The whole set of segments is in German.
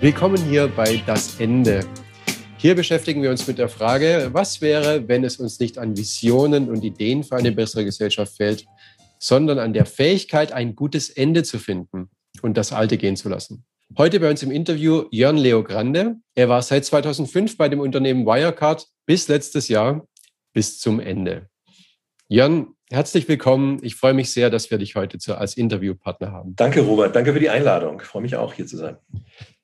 Willkommen hier bei Das Ende. Hier beschäftigen wir uns mit der Frage, was wäre, wenn es uns nicht an Visionen und Ideen für eine bessere Gesellschaft fehlt, sondern an der Fähigkeit, ein gutes Ende zu finden und das Alte gehen zu lassen. Heute bei uns im Interview Jörn Leo Grande. Er war seit 2005 bei dem Unternehmen Wirecard bis letztes Jahr bis zum Ende. Jörn, herzlich willkommen. Ich freue mich sehr, dass wir dich heute als Interviewpartner haben. Danke, Robert. Danke für die Einladung. Ich freue mich auch, hier zu sein.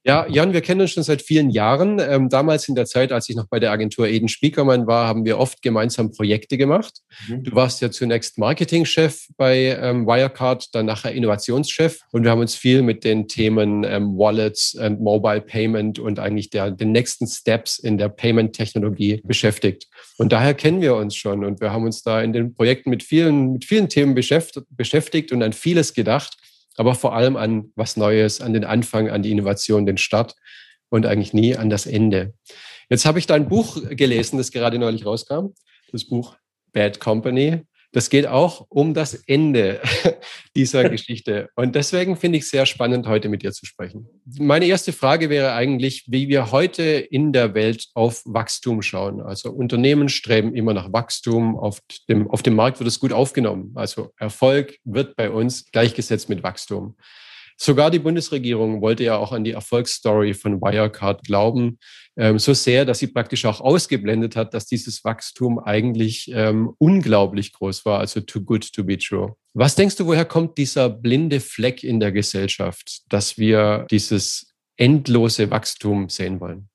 Ja, Jan, wir kennen uns schon seit vielen Jahren. Ähm, damals in der Zeit, als ich noch bei der Agentur Eden Spiekermann war, haben wir oft gemeinsam Projekte gemacht. Mhm. Du warst ja zunächst Marketingchef bei ähm, Wirecard, dann nachher Innovationschef und wir haben uns viel mit den Themen ähm, Wallets und Mobile Payment und eigentlich der, den nächsten Steps in der Payment-Technologie beschäftigt. Und daher kennen wir uns schon und wir haben uns da in den Projekten mit vielen, mit vielen Themen beschäftigt und an vieles gedacht aber vor allem an was Neues, an den Anfang, an die Innovation, den Start und eigentlich nie an das Ende. Jetzt habe ich dein Buch gelesen, das gerade neulich rauskam, das Buch Bad Company. Das geht auch um das Ende dieser Geschichte. Und deswegen finde ich es sehr spannend, heute mit dir zu sprechen. Meine erste Frage wäre eigentlich, wie wir heute in der Welt auf Wachstum schauen. Also Unternehmen streben immer nach Wachstum. Auf dem, auf dem Markt wird es gut aufgenommen. Also Erfolg wird bei uns gleichgesetzt mit Wachstum. Sogar die Bundesregierung wollte ja auch an die Erfolgsstory von Wirecard glauben, ähm, so sehr, dass sie praktisch auch ausgeblendet hat, dass dieses Wachstum eigentlich ähm, unglaublich groß war, also too good to be true. Was denkst du, woher kommt dieser blinde Fleck in der Gesellschaft, dass wir dieses endlose Wachstum sehen wollen?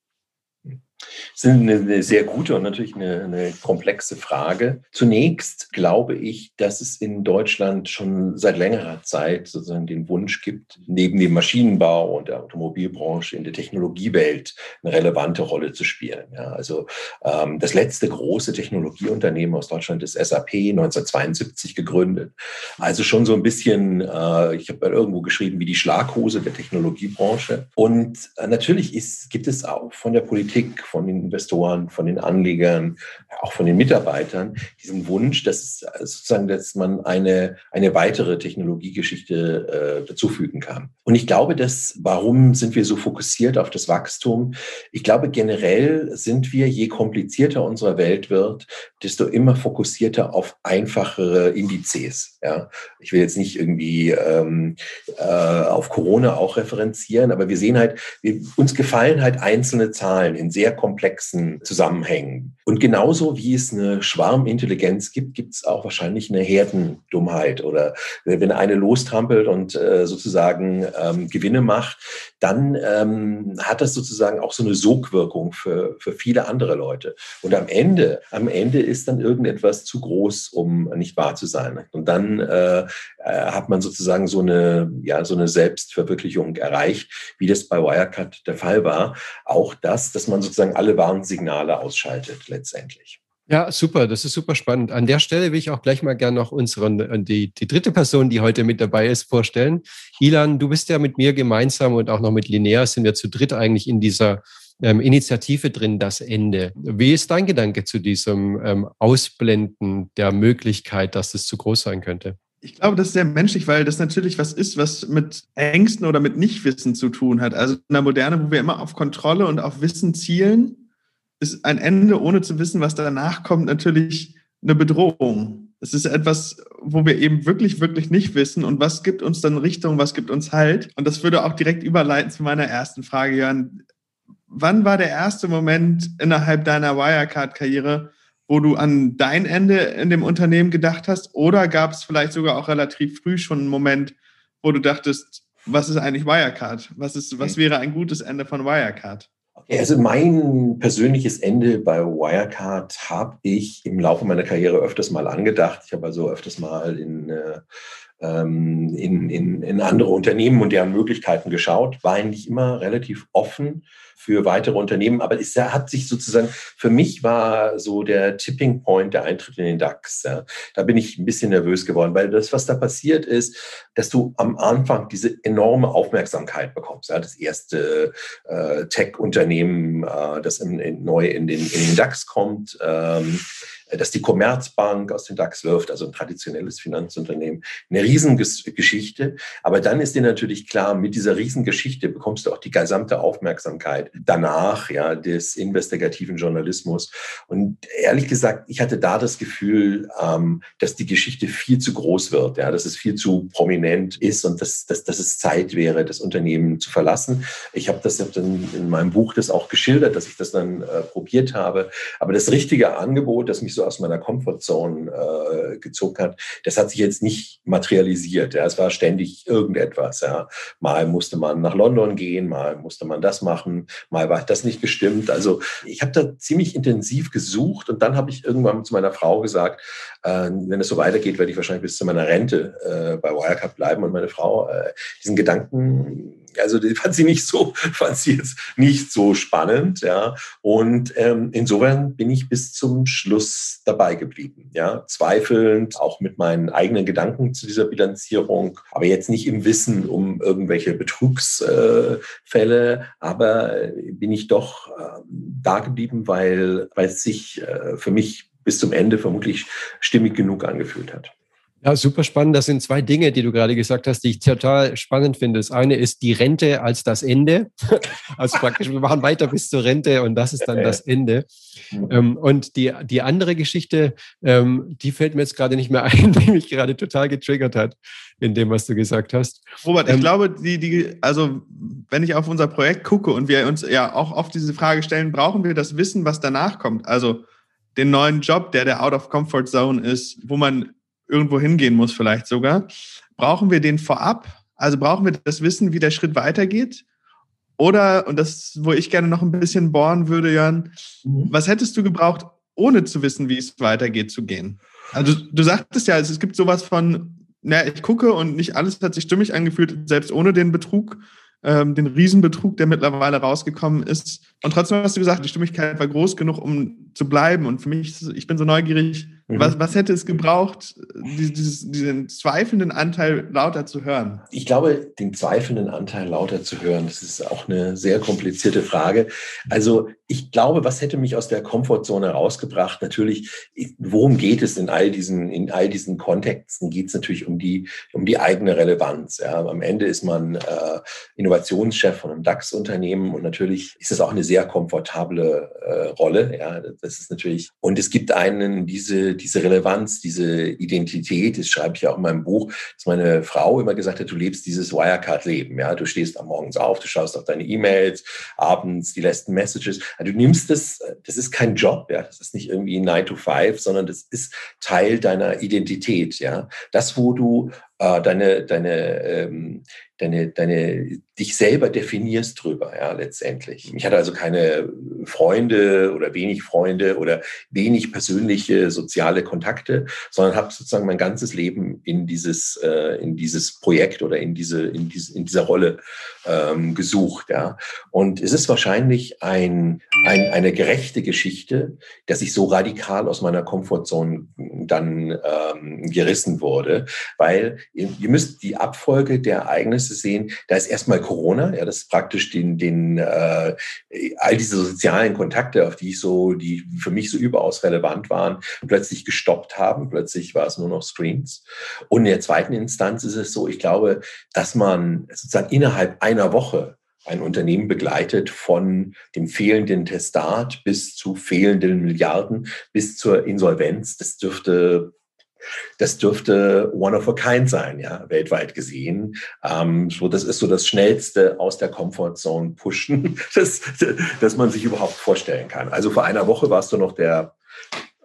Das ist eine, sehr gute und natürlich eine, eine, komplexe Frage. Zunächst glaube ich, dass es in Deutschland schon seit längerer Zeit sozusagen den Wunsch gibt, neben dem Maschinenbau und der Automobilbranche in der Technologiewelt eine relevante Rolle zu spielen. Ja, also ähm, das letzte große Technologieunternehmen aus Deutschland ist SAP 1972 gegründet. Also schon so ein bisschen, äh, ich habe irgendwo geschrieben, wie die Schlaghose der Technologiebranche. Und äh, natürlich ist, gibt es auch von der Politik von den Investoren, von den Anlegern, auch von den Mitarbeitern diesen Wunsch, dass sozusagen, dass man eine, eine weitere Technologiegeschichte äh, dazufügen kann. Und ich glaube, dass, warum sind wir so fokussiert auf das Wachstum? Ich glaube, generell sind wir, je komplizierter unsere Welt wird, desto immer fokussierter auf einfachere Indizes. Ja? Ich will jetzt nicht irgendwie ähm, äh, auf Corona auch referenzieren, aber wir sehen halt, wir, uns gefallen halt einzelne Zahlen in sehr komplexen Zusammenhängen. Und genauso wie es eine Schwarmintelligenz gibt, gibt es auch wahrscheinlich eine Herdendummheit. Oder wenn eine lostrampelt und äh, sozusagen ähm, Gewinne macht, dann ähm, hat das sozusagen auch so eine Sogwirkung für, für viele andere Leute. Und am Ende, am Ende ist dann irgendetwas zu groß, um nicht wahr zu sein. Und dann äh, äh hat man sozusagen so eine, ja, so eine Selbstverwirklichung erreicht, wie das bei Wirecard der Fall war. Auch das, dass man sozusagen alle Warnsignale ausschaltet letztendlich. Ja, super, das ist super spannend. An der Stelle will ich auch gleich mal gerne noch unseren, äh, die, die dritte Person, die heute mit dabei ist, vorstellen. Ilan, du bist ja mit mir gemeinsam und auch noch mit Linnea sind wir zu dritt eigentlich in dieser ähm, Initiative drin, das Ende. Wie ist dein Gedanke zu diesem ähm, Ausblenden der Möglichkeit, dass es zu groß sein könnte? Ich glaube, das ist sehr menschlich, weil das natürlich was ist, was mit Ängsten oder mit Nichtwissen zu tun hat. Also in der Moderne, wo wir immer auf Kontrolle und auf Wissen zielen, ist ein Ende, ohne zu wissen, was danach kommt, natürlich eine Bedrohung. Es ist etwas, wo wir eben wirklich, wirklich nicht wissen. Und was gibt uns dann Richtung, was gibt uns Halt? Und das würde auch direkt überleiten zu meiner ersten Frage, Jörn. Wann war der erste Moment innerhalb deiner Wirecard-Karriere, wo du an dein Ende in dem Unternehmen gedacht hast? Oder gab es vielleicht sogar auch relativ früh schon einen Moment, wo du dachtest, was ist eigentlich Wirecard? Was, ist, was wäre ein gutes Ende von Wirecard? Also mein persönliches Ende bei Wirecard habe ich im Laufe meiner Karriere öfters mal angedacht. Ich habe also öfters mal in, äh, ähm, in, in, in andere Unternehmen und deren Möglichkeiten geschaut, war eigentlich immer relativ offen für weitere Unternehmen. Aber es hat sich sozusagen, für mich war so der Tipping Point der Eintritt in den DAX. Ja. Da bin ich ein bisschen nervös geworden, weil das, was da passiert ist, dass du am Anfang diese enorme Aufmerksamkeit bekommst. Ja. Das erste äh, Tech-Unternehmen, äh, das in, in, neu in den, in den DAX kommt. Ähm, dass die Commerzbank aus dem DAX wirft, also ein traditionelles Finanzunternehmen, eine Riesengeschichte. Aber dann ist dir natürlich klar, mit dieser Riesengeschichte bekommst du auch die gesamte Aufmerksamkeit danach, ja, des investigativen Journalismus. Und ehrlich gesagt, ich hatte da das Gefühl, ähm, dass die Geschichte viel zu groß wird, ja, dass es viel zu prominent ist und dass, dass, dass es Zeit wäre, das Unternehmen zu verlassen. Ich habe das dann in meinem Buch das auch geschildert, dass ich das dann äh, probiert habe. Aber das richtige Angebot, das mich so aus meiner Comfortzone äh, gezogen hat, das hat sich jetzt nicht materialisiert. Ja. Es war ständig irgendetwas. Ja. Mal musste man nach London gehen, mal musste man das machen, mal war das nicht bestimmt. Also ich habe da ziemlich intensiv gesucht und dann habe ich irgendwann zu meiner Frau gesagt, äh, wenn es so weitergeht, werde ich wahrscheinlich bis zu meiner Rente äh, bei Wirecard bleiben. Und meine Frau, äh, diesen Gedanken, also die fand sie nicht so, fand sie jetzt nicht so spannend, ja. Und ähm, insofern bin ich bis zum Schluss dabei geblieben, ja. Zweifelnd, auch mit meinen eigenen Gedanken zu dieser Bilanzierung, aber jetzt nicht im Wissen um irgendwelche Betrugsfälle, aber bin ich doch äh, da geblieben, weil, weil es sich äh, für mich bis zum Ende vermutlich stimmig genug angefühlt hat. Ja, super spannend. Das sind zwei Dinge, die du gerade gesagt hast, die ich total spannend finde. Das eine ist die Rente als das Ende. Also praktisch, wir machen weiter bis zur Rente und das ist dann das Ende. Ähm, und die, die andere Geschichte, ähm, die fällt mir jetzt gerade nicht mehr ein, die mich gerade total getriggert hat in dem, was du gesagt hast. Robert, ich ähm, glaube, die, die, also wenn ich auf unser Projekt gucke und wir uns ja auch oft diese Frage stellen, brauchen wir das Wissen, was danach kommt? Also den neuen Job, der der Out of Comfort Zone ist, wo man irgendwo hingehen muss, vielleicht sogar. Brauchen wir den vorab? Also brauchen wir das Wissen, wie der Schritt weitergeht? Oder, und das, wo ich gerne noch ein bisschen bohren würde, Jörn, mhm. was hättest du gebraucht, ohne zu wissen, wie es weitergeht, zu gehen? Also du sagtest ja, es gibt sowas von, na, ich gucke und nicht alles hat sich stimmig angefühlt, selbst ohne den Betrug ähm, den Riesenbetrug, der mittlerweile rausgekommen ist. Und trotzdem hast du gesagt, die Stimmigkeit war groß genug, um zu bleiben. Und für mich, ich bin so neugierig, mhm. was, was hätte es gebraucht, dieses, diesen zweifelnden Anteil lauter zu hören? Ich glaube, den zweifelnden Anteil lauter zu hören, das ist auch eine sehr komplizierte Frage. Also ich glaube, was hätte mich aus der Komfortzone rausgebracht? Natürlich, worum geht es in all diesen, in all diesen Kontexten? Geht es natürlich um die, um die eigene Relevanz. Ja. Am Ende ist man äh, Innovationschef von einem DAX-Unternehmen und natürlich ist es auch eine sehr komfortable äh, Rolle. Ja, das ist natürlich, und es gibt einen diese, diese Relevanz, diese Identität, das schreibe ich ja auch in meinem Buch, dass meine Frau immer gesagt hat, du lebst dieses Wirecard-Leben. Ja, du stehst am Morgens auf, du schaust auf deine E-Mails, abends die letzten Messages. Also du nimmst das, das ist kein Job, ja, das ist nicht irgendwie 9 to 5, sondern das ist Teil deiner Identität, ja. Das, wo du äh, deine, deine, ähm, deine, deine, dich selber definierst drüber, ja, letztendlich. Ich hatte also keine Freunde oder wenig Freunde oder wenig persönliche soziale Kontakte, sondern habe sozusagen mein ganzes Leben in dieses, äh, in dieses Projekt oder in diese, in diese, in dieser Rolle ähm, gesucht, ja. Und es ist wahrscheinlich ein, ein, eine gerechte Geschichte, dass ich so radikal aus meiner Komfortzone dann ähm, gerissen wurde, weil ihr, ihr müsst die Abfolge der Ereignisse sehen. Da ist erstmal Corona, ja, das ist praktisch den, den äh, all diese sozialen Kontakte, auf die ich so, die für mich so überaus relevant waren, plötzlich gestoppt haben. Plötzlich war es nur noch Screens. Und in der zweiten Instanz ist es so, ich glaube, dass man sozusagen innerhalb einer Woche ein Unternehmen begleitet von dem fehlenden Testat bis zu fehlenden Milliarden bis zur Insolvenz. Das dürfte das dürfte one of a kind sein, ja, weltweit gesehen. Ähm, so, das ist so das Schnellste aus der Comfortzone pushen, das, das man sich überhaupt vorstellen kann. Also vor einer Woche warst du noch der,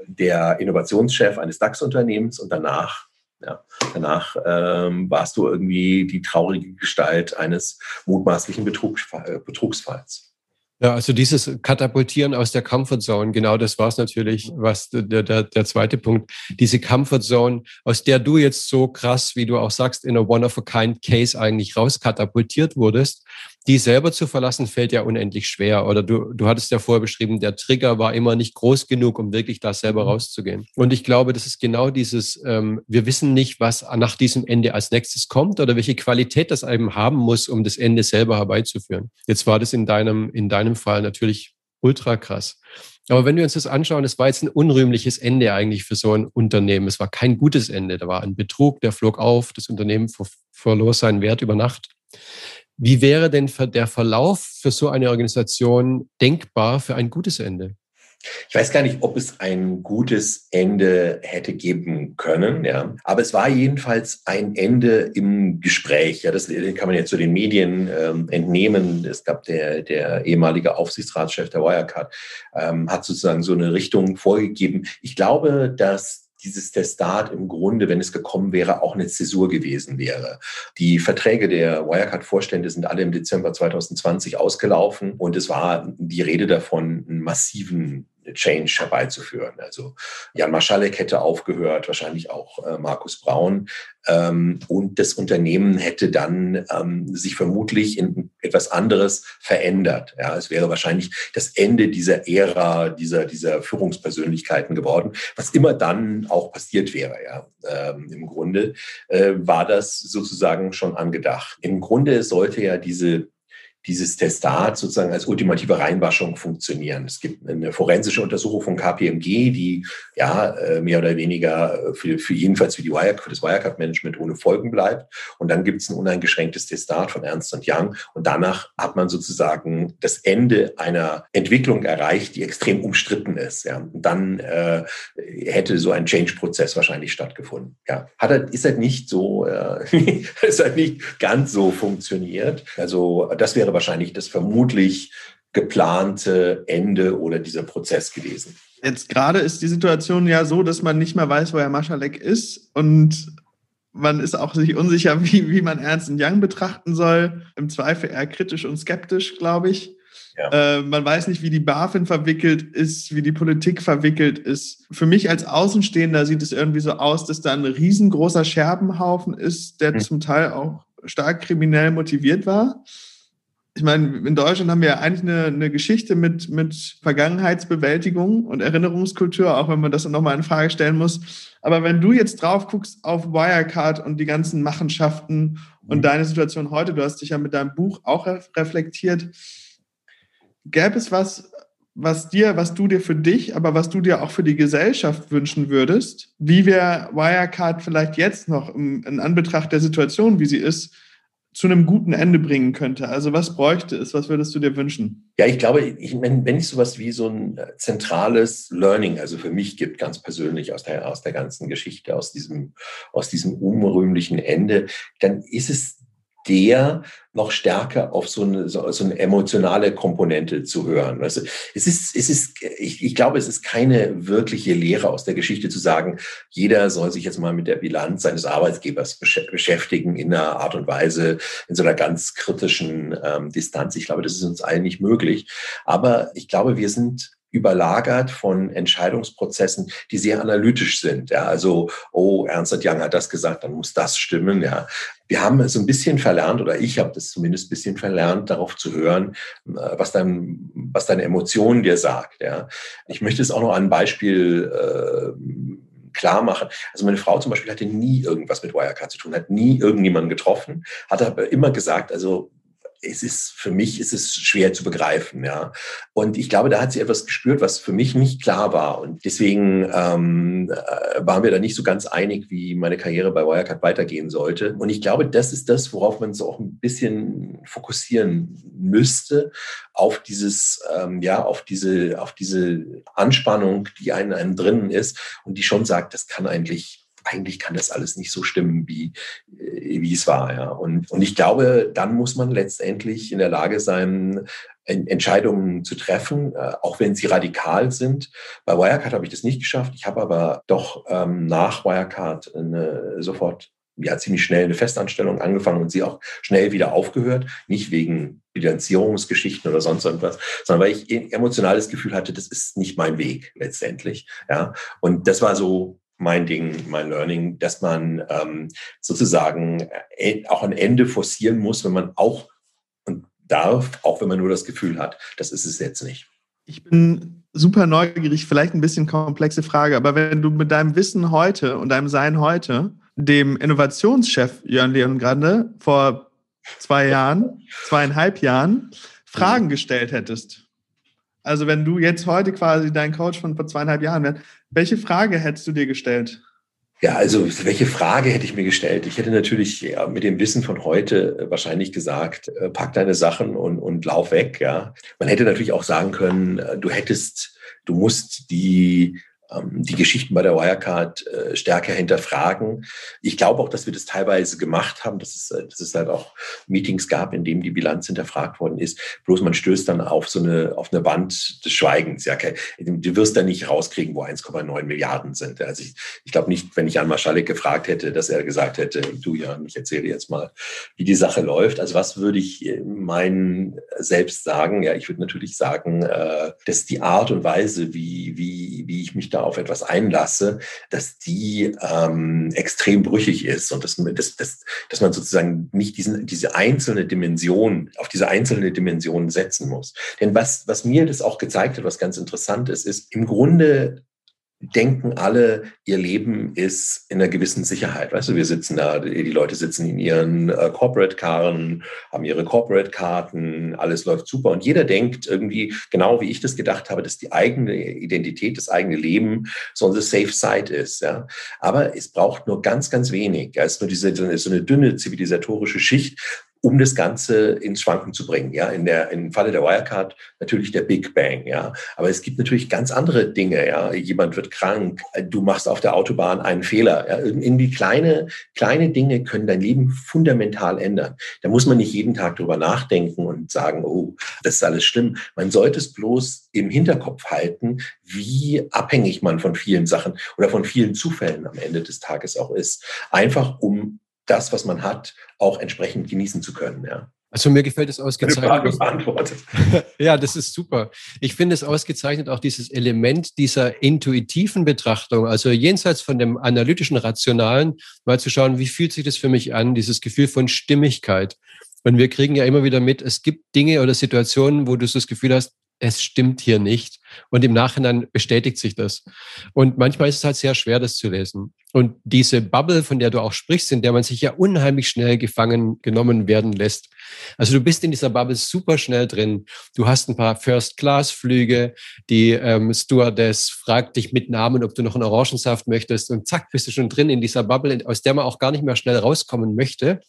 der Innovationschef eines DAX-Unternehmens und danach ja, danach ähm, warst du irgendwie die traurige Gestalt eines mutmaßlichen Betrug, äh, Betrugsfalls. Ja, also dieses Katapultieren aus der Comfortzone, genau das war es natürlich, was der, der, der zweite Punkt. Diese Comfortzone, aus der du jetzt so krass, wie du auch sagst, in a one-of-a-kind-Case eigentlich rauskatapultiert wurdest, die selber zu verlassen, fällt ja unendlich schwer. Oder du, du hattest ja vorher beschrieben, der Trigger war immer nicht groß genug, um wirklich da selber mhm. rauszugehen. Und ich glaube, das ist genau dieses, ähm, wir wissen nicht, was nach diesem Ende als nächstes kommt oder welche Qualität das eben haben muss, um das Ende selber herbeizuführen. Jetzt war das in deinem, in deinem Fall natürlich ultra krass. Aber wenn wir uns das anschauen, es war jetzt ein unrühmliches Ende eigentlich für so ein Unternehmen. Es war kein gutes Ende. Da war ein Betrug, der flog auf, das Unternehmen ver verlor seinen Wert über Nacht. Wie wäre denn der Verlauf für so eine Organisation denkbar für ein gutes Ende? Ich weiß gar nicht, ob es ein gutes Ende hätte geben können, ja. Aber es war jedenfalls ein Ende im Gespräch. Ja, das kann man jetzt zu den Medien ähm, entnehmen. Es gab der, der ehemalige Aufsichtsratschef der Wirecard, ähm, hat sozusagen so eine Richtung vorgegeben. Ich glaube, dass dieses Testat im Grunde, wenn es gekommen wäre, auch eine Zäsur gewesen wäre. Die Verträge der Wirecard-Vorstände sind alle im Dezember 2020 ausgelaufen und es war die Rede davon, einen massiven Change herbeizuführen. Also Jan Marschalek hätte aufgehört, wahrscheinlich auch äh, Markus Braun. Ähm, und das Unternehmen hätte dann ähm, sich vermutlich in etwas anderes verändert. Ja, es wäre wahrscheinlich das Ende dieser Ära, dieser, dieser Führungspersönlichkeiten geworden, was immer dann auch passiert wäre. Ja, ähm, im Grunde äh, war das sozusagen schon angedacht. Im Grunde sollte ja diese dieses Testat sozusagen als ultimative Reinwaschung funktionieren. Es gibt eine forensische Untersuchung von KPMG, die ja äh, mehr oder weniger für, für jedenfalls für, die Wire, für das Wirecard-Management ohne Folgen bleibt. Und dann gibt es ein uneingeschränktes Testat von Ernst Young. Und danach hat man sozusagen das Ende einer Entwicklung erreicht, die extrem umstritten ist. Ja. Und dann äh, hätte so ein Change-Prozess wahrscheinlich stattgefunden. Ja. Hat halt, ist halt nicht so, äh, ist halt nicht ganz so funktioniert. Also das wäre wahrscheinlich das vermutlich geplante Ende oder dieser Prozess gewesen. Jetzt gerade ist die Situation ja so, dass man nicht mehr weiß, wo Herr Maschalek ist und man ist auch sich unsicher, wie, wie man Ernst Young betrachten soll. Im Zweifel eher kritisch und skeptisch, glaube ich. Ja. Äh, man weiß nicht, wie die BaFin verwickelt ist, wie die Politik verwickelt ist. Für mich als Außenstehender sieht es irgendwie so aus, dass da ein riesengroßer Scherbenhaufen ist, der mhm. zum Teil auch stark kriminell motiviert war ich meine, in Deutschland haben wir ja eigentlich eine, eine Geschichte mit, mit Vergangenheitsbewältigung und Erinnerungskultur, auch wenn man das nochmal in Frage stellen muss. Aber wenn du jetzt drauf guckst auf Wirecard und die ganzen Machenschaften und mhm. deine Situation heute, du hast dich ja mit deinem Buch auch reflektiert, gäbe es was, was dir, was du dir für dich, aber was du dir auch für die Gesellschaft wünschen würdest, wie wir Wirecard vielleicht jetzt noch in, in Anbetracht der Situation, wie sie ist, zu einem guten Ende bringen könnte? Also was bräuchte es? Was würdest du dir wünschen? Ja, ich glaube, ich, wenn, wenn ich sowas wie so ein äh, zentrales Learning, also für mich gibt, ganz persönlich aus der, aus der ganzen Geschichte, aus diesem, aus diesem unrühmlichen Ende, dann ist es der noch stärker auf so eine, so, so eine emotionale Komponente zu hören. Also es ist, es ist, ich, ich glaube, es ist keine wirkliche Lehre aus der Geschichte zu sagen, jeder soll sich jetzt mal mit der Bilanz seines Arbeitgebers beschäftigen in einer Art und Weise, in so einer ganz kritischen ähm, Distanz. Ich glaube, das ist uns allen nicht möglich. Aber ich glaube, wir sind überlagert von Entscheidungsprozessen, die sehr analytisch sind. Ja, also, oh, Ernst Young hat das gesagt, dann muss das stimmen. Ja, wir haben so ein bisschen verlernt, oder ich habe das zumindest ein bisschen verlernt, darauf zu hören, äh, was dein, was deine Emotion dir sagt. Ja, ich möchte es auch noch an ein Beispiel äh, klar machen. Also meine Frau zum Beispiel hatte nie irgendwas mit Wirecard zu tun, hat nie irgendjemanden getroffen, hat aber immer gesagt, also es ist für mich ist es schwer zu begreifen, ja. Und ich glaube, da hat sie etwas gespürt, was für mich nicht klar war. Und deswegen ähm, äh, waren wir da nicht so ganz einig, wie meine Karriere bei Wirecard weitergehen sollte. Und ich glaube, das ist das, worauf man so auch ein bisschen fokussieren müsste, auf dieses, ähm, ja, auf diese, auf diese Anspannung, die einen, einem drinnen ist und die schon sagt, das kann eigentlich eigentlich kann das alles nicht so stimmen, wie, äh, wie es war. Ja. Und, und ich glaube, dann muss man letztendlich in der Lage sein, Entscheidungen zu treffen, äh, auch wenn sie radikal sind. Bei Wirecard habe ich das nicht geschafft. Ich habe aber doch ähm, nach Wirecard eine, sofort ja, ziemlich schnell eine Festanstellung angefangen und sie auch schnell wieder aufgehört. Nicht wegen Bilanzierungsgeschichten oder sonst irgendwas, sondern weil ich ein emotionales Gefühl hatte, das ist nicht mein Weg letztendlich. Ja, und das war so mein Ding, mein Learning, dass man ähm, sozusagen äh, auch ein Ende forcieren muss, wenn man auch und darf, auch wenn man nur das Gefühl hat, das ist es jetzt nicht. Ich bin super neugierig, vielleicht ein bisschen komplexe Frage, aber wenn du mit deinem Wissen heute und deinem Sein heute dem Innovationschef Jörn Leon Grande vor zwei Jahren, zweieinhalb Jahren Fragen gestellt hättest, Also wenn du jetzt heute quasi dein Coach von vor zweieinhalb Jahren wärst, welche Frage hättest du dir gestellt? Ja, also welche Frage hätte ich mir gestellt? Ich hätte natürlich ja, mit dem Wissen von heute äh, wahrscheinlich gesagt, äh, pack deine Sachen und, und lauf weg. Ja, man hätte natürlich auch sagen können, äh, du hättest, du musst die die Geschichten bei der Wirecard äh, stärker hinterfragen. Ich glaube auch, dass wir das teilweise gemacht haben, dass es, äh, dass es halt auch Meetings gab, in denen die Bilanz hinterfragt worden ist. Bloß man stößt dann auf so eine, auf eine Wand des Schweigens. Ja. Du wirst dann nicht rauskriegen, wo 1,9 Milliarden sind. Also ich, ich glaube nicht, wenn ich an Marschalek gefragt hätte, dass er gesagt hätte, du ja, ich erzähle jetzt mal, wie die Sache läuft. Also was würde ich meinen selbst sagen? Ja, ich würde natürlich sagen, äh, dass die Art und Weise, wie, wie, wie ich mich da auf etwas einlasse, dass die ähm, extrem brüchig ist und dass, dass, dass, dass man sozusagen nicht diesen, diese einzelne Dimension, auf diese einzelne Dimension setzen muss. Denn was, was mir das auch gezeigt hat, was ganz interessant ist, ist im Grunde denken alle, ihr Leben ist in einer gewissen Sicherheit. Weißt du, wir sitzen da, die Leute sitzen in ihren äh, Corporate-Karren, haben ihre Corporate-Karten, alles läuft super. Und jeder denkt irgendwie, genau wie ich das gedacht habe, dass die eigene Identität, das eigene Leben so eine Safe Side ist. Ja? Aber es braucht nur ganz, ganz wenig. Es ist nur diese, so eine dünne zivilisatorische Schicht, um das Ganze ins Schwanken zu bringen. Ja, in der, im Falle der Wirecard natürlich der Big Bang. Ja, aber es gibt natürlich ganz andere Dinge. Ja, jemand wird krank, du machst auf der Autobahn einen Fehler. Ja, irgendwie kleine, kleine Dinge können dein Leben fundamental ändern. Da muss man nicht jeden Tag drüber nachdenken und sagen, oh, das ist alles schlimm. Man sollte es bloß im Hinterkopf halten, wie abhängig man von vielen Sachen oder von vielen Zufällen am Ende des Tages auch ist. Einfach um das, was man hat, auch entsprechend genießen zu können. Ja. Also mir gefällt es ausgezeichnet. ja, das ist super. Ich finde es ausgezeichnet auch dieses Element dieser intuitiven Betrachtung, also jenseits von dem analytischen, rationalen, mal zu schauen, wie fühlt sich das für mich an, dieses Gefühl von Stimmigkeit. Und wir kriegen ja immer wieder mit, es gibt Dinge oder Situationen, wo du so das Gefühl hast, es stimmt hier nicht. Und im Nachhinein bestätigt sich das. Und manchmal ist es halt sehr schwer, das zu lesen. Und diese Bubble, von der du auch sprichst, in der man sich ja unheimlich schnell gefangen genommen werden lässt. Also du bist in dieser Bubble super schnell drin. Du hast ein paar First-Class-Flüge. Die ähm, Stewardess fragt dich mit Namen, ob du noch einen Orangensaft möchtest. Und zack, bist du schon drin in dieser Bubble, aus der man auch gar nicht mehr schnell rauskommen möchte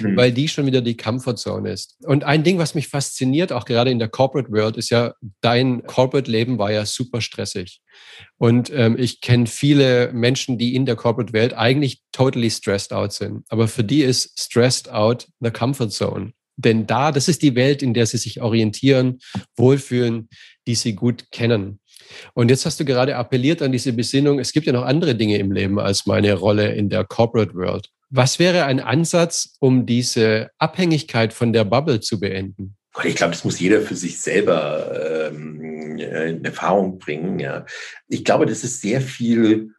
mhm. weil die schon wieder die Comfortzone ist. Und ein Ding, was mich fasziniert, auch gerade in der Corporate World, ist ja, dein Corporate-Leben war ja super stressig. Und ähm, ich kenne viele Menschen, die in der Corporate Welt eigentlich totally stressed out sind. Aber für die ist stressed out eine Comfort Zone. Denn da, das ist die Welt, in der sie sich orientieren, wohlfühlen, die sie gut kennen. Und jetzt hast du gerade appelliert an diese Besinnung, es gibt ja noch andere Dinge im Leben als meine Rolle in der Corporate World. Was wäre ein Ansatz, um diese Abhängigkeit von der Bubble zu beenden? Ich glaube, das muss jeder für sich selber ähm, in Erfahrung bringen. Ja. Ich glaube, das ist sehr viel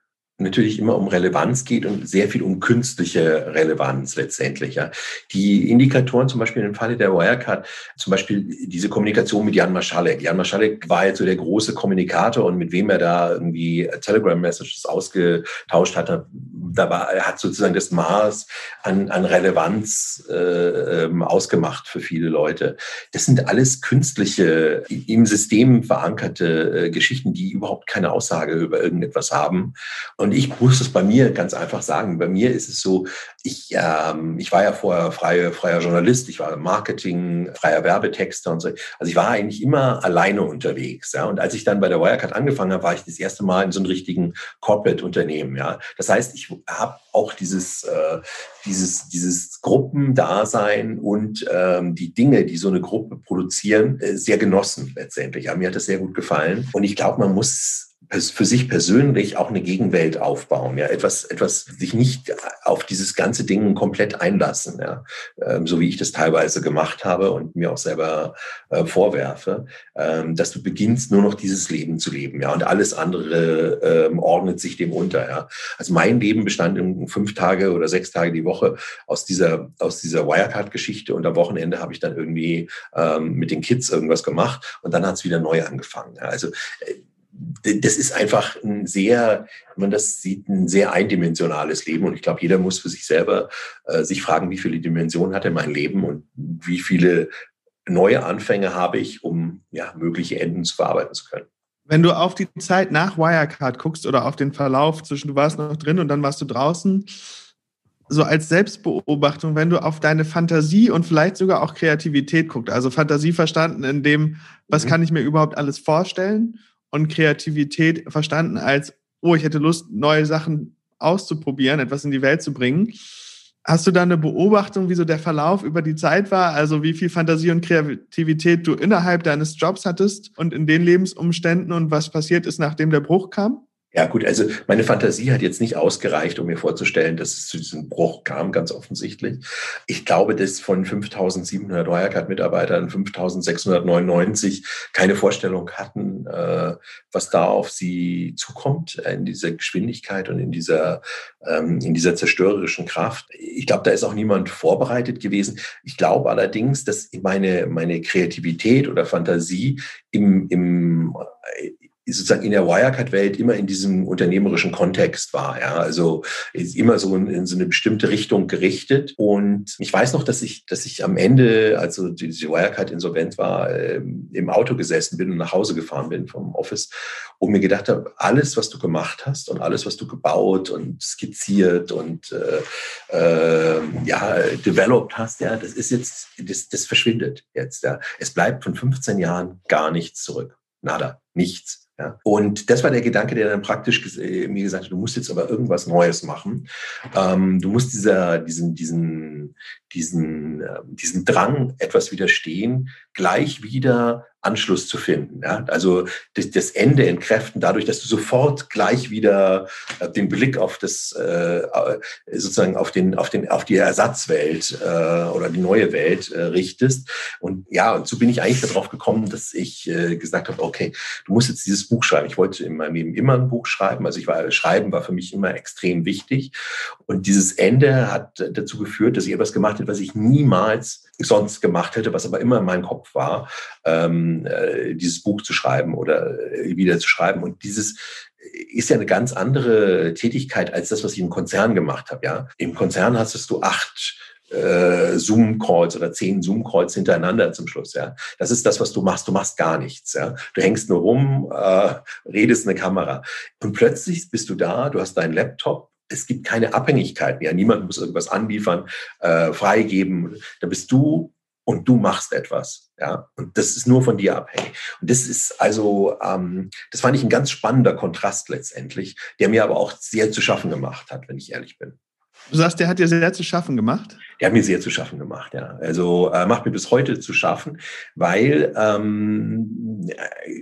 natürlich immer um Relevanz geht und sehr viel um künstliche Relevanz letztendlich. Ja. Die Indikatoren zum Beispiel im Falle der Wirecard, zum Beispiel diese Kommunikation mit Jan Maschalek. Jan Maschalek war jetzt so der große Kommunikator und mit wem er da irgendwie Telegram-Messages ausgetauscht hat, da war, er hat sozusagen das Maß an, an Relevanz äh, ähm, ausgemacht für viele Leute. Das sind alles künstliche, im System verankerte äh, Geschichten, die überhaupt keine Aussage über irgendetwas haben. Und ich muss es bei mir ganz einfach sagen. Bei mir ist es so, ich, ähm, ich war ja vorher freie, freier Journalist, ich war Marketing, freier Werbetexter und so. Also ich war eigentlich immer alleine unterwegs. Ja? Und als ich dann bei der Wirecard angefangen habe, war ich das erste Mal in so einem richtigen Corporate-Unternehmen. Ja? Das heißt, ich habe auch dieses, äh, dieses, dieses Gruppendasein und ähm, die Dinge, die so eine Gruppe produzieren, äh, sehr genossen letztendlich. Ja, mir hat das sehr gut gefallen. Und ich glaube, man muss für sich persönlich auch eine Gegenwelt aufbauen, ja, etwas, etwas sich nicht auf dieses ganze Ding komplett einlassen, ja, ähm, so wie ich das teilweise gemacht habe und mir auch selber äh, vorwerfe, ähm, dass du beginnst nur noch dieses Leben zu leben, ja, und alles andere ähm, ordnet sich dem unter, ja. Also mein Leben bestand in fünf Tage oder sechs Tage die Woche aus dieser aus dieser Wirecard-Geschichte und am Wochenende habe ich dann irgendwie ähm, mit den Kids irgendwas gemacht und dann hat es wieder neu angefangen. Ja. Also äh, das ist einfach ein sehr, wenn man das sieht, ein sehr eindimensionales Leben. Und ich glaube, jeder muss für sich selber äh, sich fragen, wie viele Dimensionen hat er mein Leben und wie viele neue Anfänge habe ich, um ja, mögliche Enden zu verarbeiten zu können. Wenn du auf die Zeit nach Wirecard guckst oder auf den Verlauf zwischen du warst noch drin und dann warst du draußen, so als Selbstbeobachtung, wenn du auf deine Fantasie und vielleicht sogar auch Kreativität guckst, also Fantasie verstanden in dem, was mhm. kann ich mir überhaupt alles vorstellen und Kreativität verstanden als, oh, ich hätte Lust, neue Sachen auszuprobieren, etwas in die Welt zu bringen. Hast du da eine Beobachtung, wie so der Verlauf über die Zeit war? Also wie viel Fantasie und Kreativität du innerhalb deines Jobs hattest und in den Lebensumständen und was passiert ist, nachdem der Bruch kam? Ja, gut, also meine Fantasie hat jetzt nicht ausgereicht, um mir vorzustellen, dass es zu diesem Bruch kam, ganz offensichtlich. Ich glaube, dass von 5700 Wirecard-Mitarbeitern 5699 keine Vorstellung hatten, äh, was da auf sie zukommt, in dieser Geschwindigkeit und in dieser, ähm, in dieser zerstörerischen Kraft. Ich glaube, da ist auch niemand vorbereitet gewesen. Ich glaube allerdings, dass meine, meine Kreativität oder Fantasie im, im, sozusagen in der Wirecard-Welt immer in diesem unternehmerischen Kontext war. Ja, also ist immer so in, in, so eine bestimmte Richtung gerichtet. Und ich weiß noch, dass ich, dass ich am Ende, also diese Wirecard insolvent war, äh, im Auto gesessen bin und nach Hause gefahren bin vom Office und mir gedacht habe, alles, was du gemacht hast und alles, was du gebaut und skizziert und äh, äh, ja, developed hast, ja, das ist jetzt, das, das verschwindet jetzt. Ja. Es bleibt von 15 Jahren gar nichts zurück. Nada, nichts. Ja. Und das war der Gedanke, der dann praktisch äh, mir gesagt hat, du musst jetzt aber irgendwas Neues machen. Ähm, du musst dieser, diesen, diesen, diesen, äh, diesen Drang etwas widerstehen, gleich wieder Anschluss zu finden. Ja? Also das, das, Ende entkräften, dadurch, dass du sofort gleich wieder äh, den Blick auf das äh, sozusagen auf den auf den auf die Ersatzwelt äh, oder die neue Welt äh, richtest. Und ja, und so bin ich eigentlich darauf gekommen, dass ich äh, gesagt habe, okay, du musst jetzt dieses Buch schreiben. Ich wollte in meinem Leben immer ein Buch schreiben. Also ich war Schreiben war für mich immer extrem wichtig. Und dieses Ende hat dazu geführt, dass ich etwas gemacht habe, was ich niemals sonst gemacht hätte, was aber immer in meinem Kopf war. Ähm, äh, dieses Buch zu schreiben oder äh, wieder zu schreiben. Und dieses ist ja eine ganz andere Tätigkeit als das, was ich im Konzern gemacht habe. Ja, im Konzern hast du acht äh, Zoom-Calls oder zehn Zoom-Calls hintereinander zum Schluss. Ja, das ist das, was du machst. Du machst gar nichts. Ja, du hängst nur rum, äh, redest eine Kamera und plötzlich bist du da. Du hast deinen Laptop es gibt keine Abhängigkeit mehr. Niemand muss irgendwas anliefern, äh, freigeben. Da bist du und du machst etwas. Ja, und das ist nur von dir abhängig. Und das ist also, ähm, das fand ich ein ganz spannender Kontrast letztendlich, der mir aber auch sehr zu schaffen gemacht hat, wenn ich ehrlich bin. Du sagst, der hat dir sehr zu schaffen gemacht? Der hat mir sehr zu schaffen gemacht, ja. Also äh, macht mir bis heute zu schaffen, weil, ähm,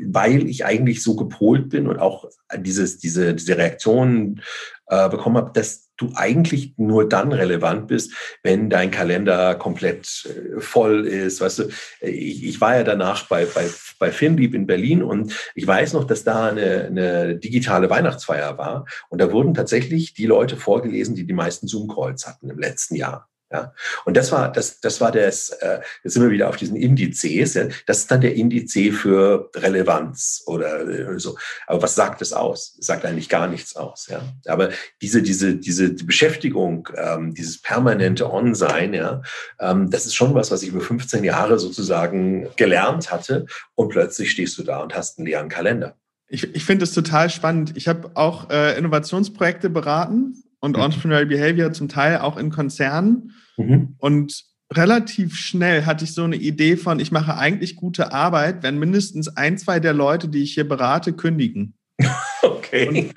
weil ich eigentlich so gepolt bin und auch dieses, diese, diese Reaktion äh, bekommen habe, dass du eigentlich nur dann relevant bist, wenn dein Kalender komplett äh, voll ist. Weißt du, ich, ich war ja danach bei, bei, bei Filmlieb in Berlin und ich weiß noch, dass da eine, eine digitale Weihnachtsfeier war und da wurden tatsächlich die Leute vorgelesen, die die meisten Zoom-Calls hatten im letzten Jahr. Ja, und das war das, das war das. Äh, jetzt sind wir wieder auf diesen Indizes. Ja, das ist dann der Indiz für Relevanz oder äh, so. Aber was sagt es aus? Es sagt eigentlich gar nichts aus. Ja, aber diese diese diese die Beschäftigung, ähm, dieses permanente On-Sein, ja, ähm, das ist schon was, was ich über 15 Jahre sozusagen gelernt hatte. Und plötzlich stehst du da und hast einen leeren Kalender. Ich, ich finde es total spannend. Ich habe auch äh, Innovationsprojekte beraten und mhm. Entrepreneurial Behavior zum Teil auch in Konzernen. Mhm. Und relativ schnell hatte ich so eine Idee von, ich mache eigentlich gute Arbeit, wenn mindestens ein, zwei der Leute, die ich hier berate, kündigen. Okay.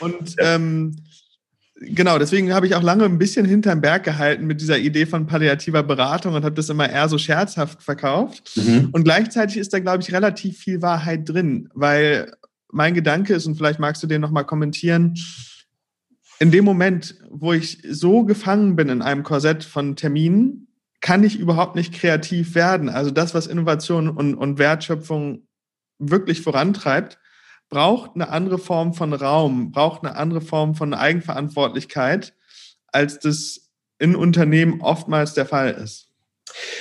Und, und ähm, genau, deswegen habe ich auch lange ein bisschen hinterm Berg gehalten mit dieser Idee von palliativer Beratung und habe das immer eher so scherzhaft verkauft. Mhm. Und gleichzeitig ist da, glaube ich, relativ viel Wahrheit drin, weil mein Gedanke ist, und vielleicht magst du den nochmal kommentieren, in dem Moment, wo ich so gefangen bin in einem Korsett von Terminen, kann ich überhaupt nicht kreativ werden. Also das, was Innovation und, und Wertschöpfung wirklich vorantreibt, braucht eine andere Form von Raum, braucht eine andere Form von Eigenverantwortlichkeit, als das in Unternehmen oftmals der Fall ist.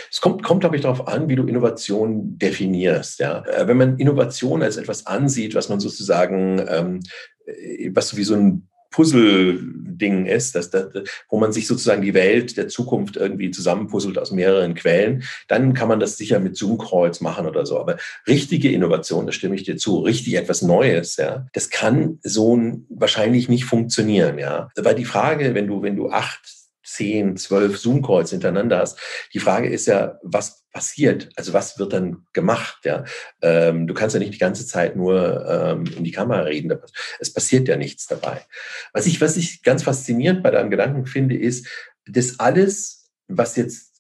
Es kommt, kommt glaube ich, darauf an, wie du Innovation definierst. Ja? Äh, wenn man Innovation als etwas ansieht, was man sozusagen, ähm, äh, was wie so ein Puzzle Ding ist, dass, dass, wo man sich sozusagen die Welt der Zukunft irgendwie zusammenpuzzelt aus mehreren Quellen, dann kann man das sicher mit Zoom-Calls machen oder so. Aber richtige Innovation, da stimme ich dir zu, richtig etwas Neues, ja, das kann so wahrscheinlich nicht funktionieren, ja. Weil die Frage, wenn du, wenn du acht zehn, zwölf Zoom-Calls hintereinander hast. Die Frage ist ja, was passiert? Also was wird dann gemacht? Ja, ähm, du kannst ja nicht die ganze Zeit nur ähm, in die Kamera reden. Es passiert ja nichts dabei. Was ich, was ich ganz faszinierend bei deinem Gedanken finde, ist, dass alles, was jetzt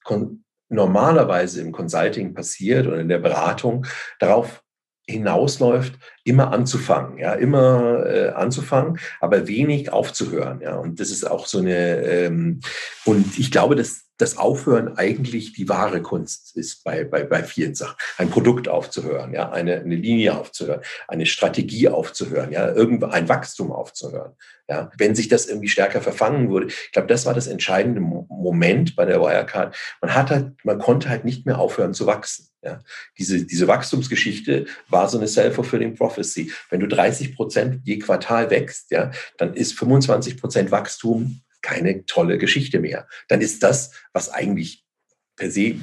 normalerweise im Consulting passiert oder in der Beratung, darauf hinausläuft, immer anzufangen, ja, immer äh, anzufangen, aber wenig aufzuhören, ja. Und das ist auch so eine, ähm, und ich glaube, dass das Aufhören eigentlich die wahre Kunst ist bei, bei, bei vielen Sachen. Ein Produkt aufzuhören, ja, eine, eine Linie aufzuhören, eine Strategie aufzuhören, ja, irgendwo ein Wachstum aufzuhören. Ja, wenn sich das irgendwie stärker verfangen würde. Ich glaube, das war das entscheidende Moment bei der Wirecard. Man hat halt, man konnte halt nicht mehr aufhören zu wachsen. Ja, diese, diese Wachstumsgeschichte war so eine self-fulfilling prophecy. Wenn du 30 Prozent je Quartal wächst, ja, dann ist 25 Prozent Wachstum keine tolle Geschichte mehr. Dann ist das, was eigentlich per se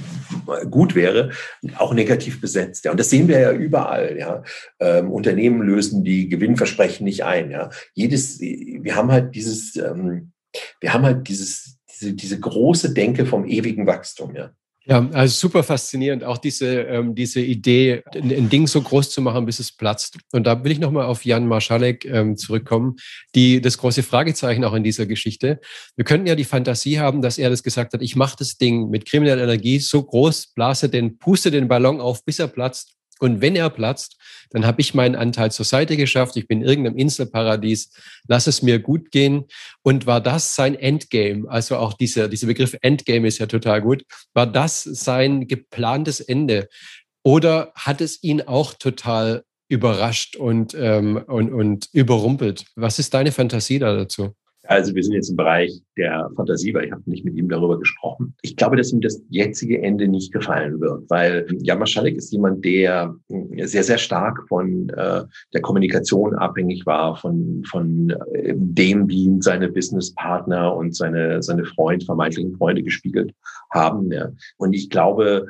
gut wäre, auch negativ besetzt. Ja, und das sehen wir ja überall. Ja, ähm, Unternehmen lösen die Gewinnversprechen nicht ein. Ja, jedes, wir haben halt dieses, ähm, wir haben halt dieses, diese, diese große Denke vom ewigen Wachstum. Ja. Ja, also super faszinierend, auch diese, ähm, diese Idee, ein, ein, Ding so groß zu machen, bis es platzt. Und da will ich nochmal auf Jan Marschalek ähm, zurückkommen, die das große Fragezeichen auch in dieser Geschichte. Wir könnten ja die Fantasie haben, dass er das gesagt hat, ich mache das Ding mit krimineller Energie so groß, blase den, puste den Ballon auf, bis er platzt. Und wenn er platzt, dann habe ich meinen Anteil zur Seite geschafft. Ich bin in irgendeinem Inselparadies. Lass es mir gut gehen. Und war das sein Endgame? Also auch dieser, dieser Begriff Endgame ist ja total gut. War das sein geplantes Ende? Oder hat es ihn auch total überrascht und, ähm, und, und überrumpelt? Was ist deine Fantasie da dazu? Also wir sind jetzt im Bereich der Fantasie, weil ich habe nicht mit ihm darüber gesprochen. Ich glaube, dass ihm das jetzige Ende nicht gefallen wird, weil Jan Maschalek ist jemand, der äh, sehr, sehr stark von äh, der Kommunikation abhängig war, von, von äh, dem, wie ihn seine Businesspartner und seine, seine Freund, vermeintlichen Freunde gespiegelt haben. Ja. Und ich glaube,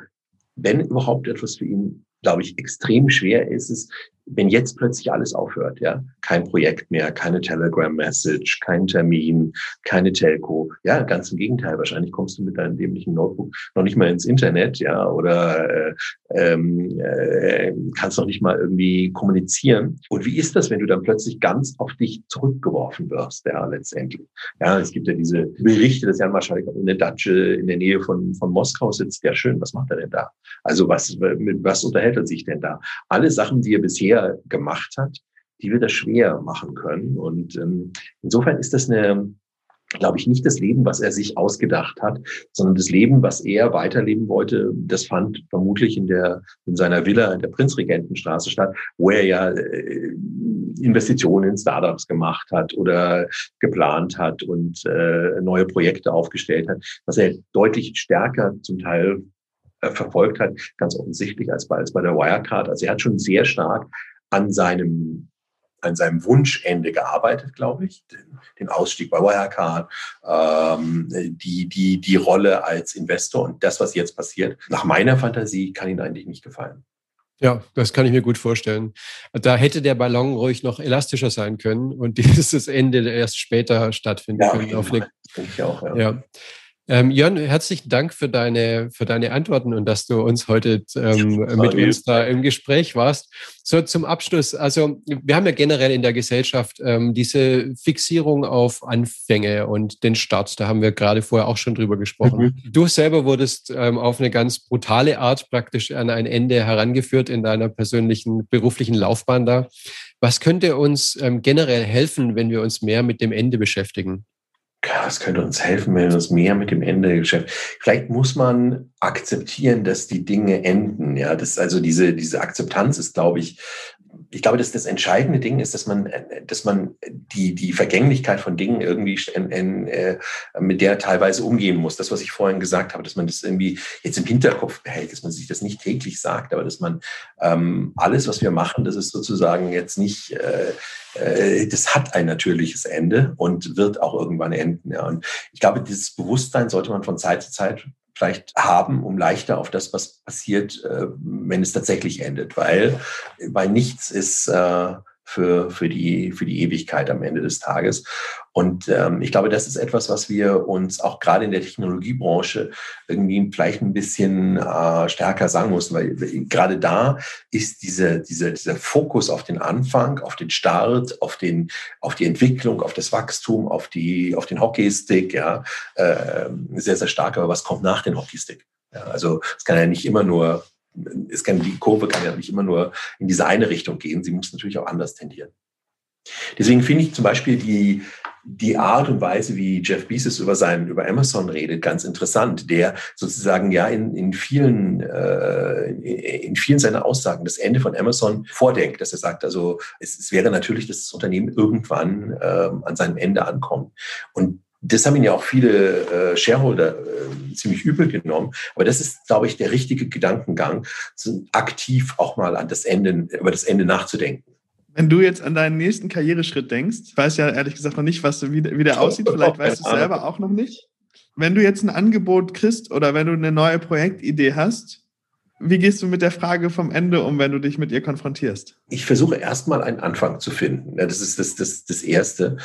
wenn überhaupt etwas für ihn glaube ich, extrem schwer ist es, wenn jetzt plötzlich alles aufhört, ja, kein Projekt mehr, keine Telegram-Message, kein Termin, keine Telco, ja, ganz im Gegenteil, wahrscheinlich kommst du mit deinem dämlichen Notebook noch nicht mal ins Internet, ja, oder äh, ähm, äh, kannst noch nicht mal irgendwie kommunizieren. Und wie ist das, wenn du dann plötzlich ganz auf dich zurückgeworfen wirst, ja, letztendlich? Ja, es gibt ja diese Berichte, dass Marschalek in der Datsche in der Nähe von, von Moskau sitzt. Ja, schön, was macht er denn da? Also was, mit was unterhält er sich denn da? Alle Sachen, die er bisher bisher gemacht hat, die wir das schwer machen können. Und ähm, insofern ist das eine, glaube ich, nicht das Leben, was er sich ausgedacht hat, sondern das Leben, was er weiterleben wollte, das fand vermutlich in der in seiner Villa in der Prinzregentenstraße statt, wo er ja äh, Investitionen in Startups gemacht hat oder geplant hat und äh, neue Projekte aufgestellt hat, was er deutlich stärker zum Teil verfolgt hat, ganz offensichtlich als bei, als bei der Wirecard. Also er hat schon sehr stark an seinem an seinem Wunschende gearbeitet, glaube ich. Den, den, Ausstieg bei Wirecard, ähm, die, die, die Rolle als Investor und das, was jetzt passiert, nach meiner Fantasie kann Ihnen eigentlich nicht gefallen. Ja, das kann ich mir gut vorstellen. Da hätte der Ballon ruhig noch elastischer sein können und dieses Ende erst später stattfinden ja, können. Auf eine, ich auch, ja. ja. Ähm, Jörn, herzlichen Dank für deine, für deine Antworten und dass du uns heute ähm, mit uns da im Gespräch warst. So zum Abschluss, also wir haben ja generell in der Gesellschaft ähm, diese Fixierung auf Anfänge und den Start. Da haben wir gerade vorher auch schon drüber gesprochen. Mhm. Du selber wurdest ähm, auf eine ganz brutale Art praktisch an ein Ende herangeführt in deiner persönlichen beruflichen Laufbahn da. Was könnte uns ähm, generell helfen, wenn wir uns mehr mit dem Ende beschäftigen? Das könnte uns helfen, wenn wir uns mehr mit dem Ende beschäftigen. Vielleicht muss man akzeptieren, dass die Dinge enden. Ja, das also diese, diese Akzeptanz ist, glaube ich, ich glaube, dass das entscheidende Ding ist, dass man, dass man die, die Vergänglichkeit von Dingen irgendwie in, in, äh, mit der teilweise umgehen muss. Das, was ich vorhin gesagt habe, dass man das irgendwie jetzt im Hinterkopf behält, dass man sich das nicht täglich sagt, aber dass man ähm, alles, was wir machen, das ist sozusagen jetzt nicht, äh, äh, das hat ein natürliches Ende und wird auch irgendwann enden. Ja. Und ich glaube, dieses Bewusstsein sollte man von Zeit zu Zeit vielleicht haben, um leichter auf das, was passiert, äh, wenn es tatsächlich endet. Weil, weil nichts ist äh, für, für, die, für die Ewigkeit am Ende des Tages. Und ähm, ich glaube, das ist etwas, was wir uns auch gerade in der Technologiebranche irgendwie vielleicht ein bisschen äh, stärker sagen mussten, weil gerade da ist diese, diese, dieser Fokus auf den Anfang, auf den Start, auf, den, auf die Entwicklung, auf das Wachstum, auf, die, auf den Hockeystick, ja, äh, sehr, sehr stark. Aber was kommt nach dem Hockeystick? Ja, also es kann ja nicht immer nur es kann, die Kurve kann ja nicht immer nur in diese eine Richtung gehen. Sie muss natürlich auch anders tendieren. Deswegen finde ich zum Beispiel die, die Art und Weise, wie Jeff Bezos über sein, über Amazon redet, ganz interessant. Der sozusagen ja in, in vielen, äh, in vielen seiner Aussagen das Ende von Amazon vordenkt, dass er sagt, also es, es wäre natürlich, dass das Unternehmen irgendwann äh, an seinem Ende ankommt. Und das haben ihn ja auch viele äh, Shareholder äh, ziemlich übel genommen. Aber das ist, glaube ich, der richtige Gedankengang, aktiv auch mal an das Ende, über das Ende nachzudenken. Wenn du jetzt an deinen nächsten Karriereschritt denkst, ich weiß ja ehrlich gesagt noch nicht, was, wie, wie der aussieht, vielleicht weißt du es selber auch noch nicht. Wenn du jetzt ein Angebot kriegst oder wenn du eine neue Projektidee hast, wie gehst du mit der Frage vom Ende um, wenn du dich mit ihr konfrontierst? Ich versuche erstmal einen Anfang zu finden. Das ist das, das, das Erste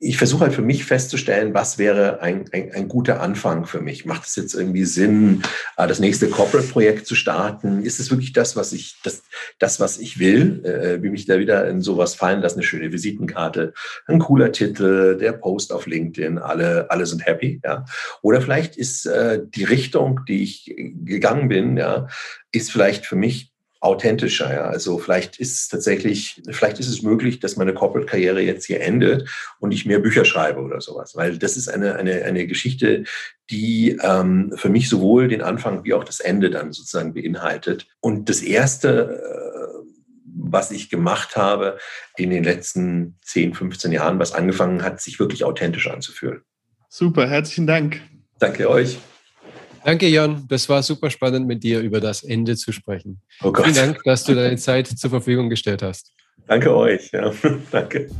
ich versuche halt für mich festzustellen, was wäre ein, ein, ein guter Anfang für mich. Macht es jetzt irgendwie Sinn, äh, das nächste Corporate-Projekt zu starten? Ist es wirklich das, was ich, das, das was ich will? Äh, wie mich da wieder in sowas fallen lassen? Eine schöne Visitenkarte, ein cooler Titel, der Post auf LinkedIn, alle, alle sind happy, ja. Oder vielleicht ist äh, die Richtung, die ich gegangen bin, ja, ist vielleicht für mich authentischer. Ja. Also vielleicht ist es tatsächlich, vielleicht ist es möglich, dass meine Corporate-Karriere jetzt hier endet und ich mehr Bücher schreibe oder sowas. Weil das ist eine, eine, eine Geschichte, die ähm, für mich sowohl den Anfang wie auch das Ende dann sozusagen beinhaltet. Und das Erste, äh, was ich gemacht habe in den letzten 10, 15 Jahren, was angefangen hat, sich wirklich authentisch anzufühlen. Super, herzlichen Dank. Danke euch. Danke, Jan. Das war super spannend, mit dir über das Ende zu sprechen. Oh Vielen Dank, dass du deine Zeit zur Verfügung gestellt hast. Danke euch. Ja. Danke.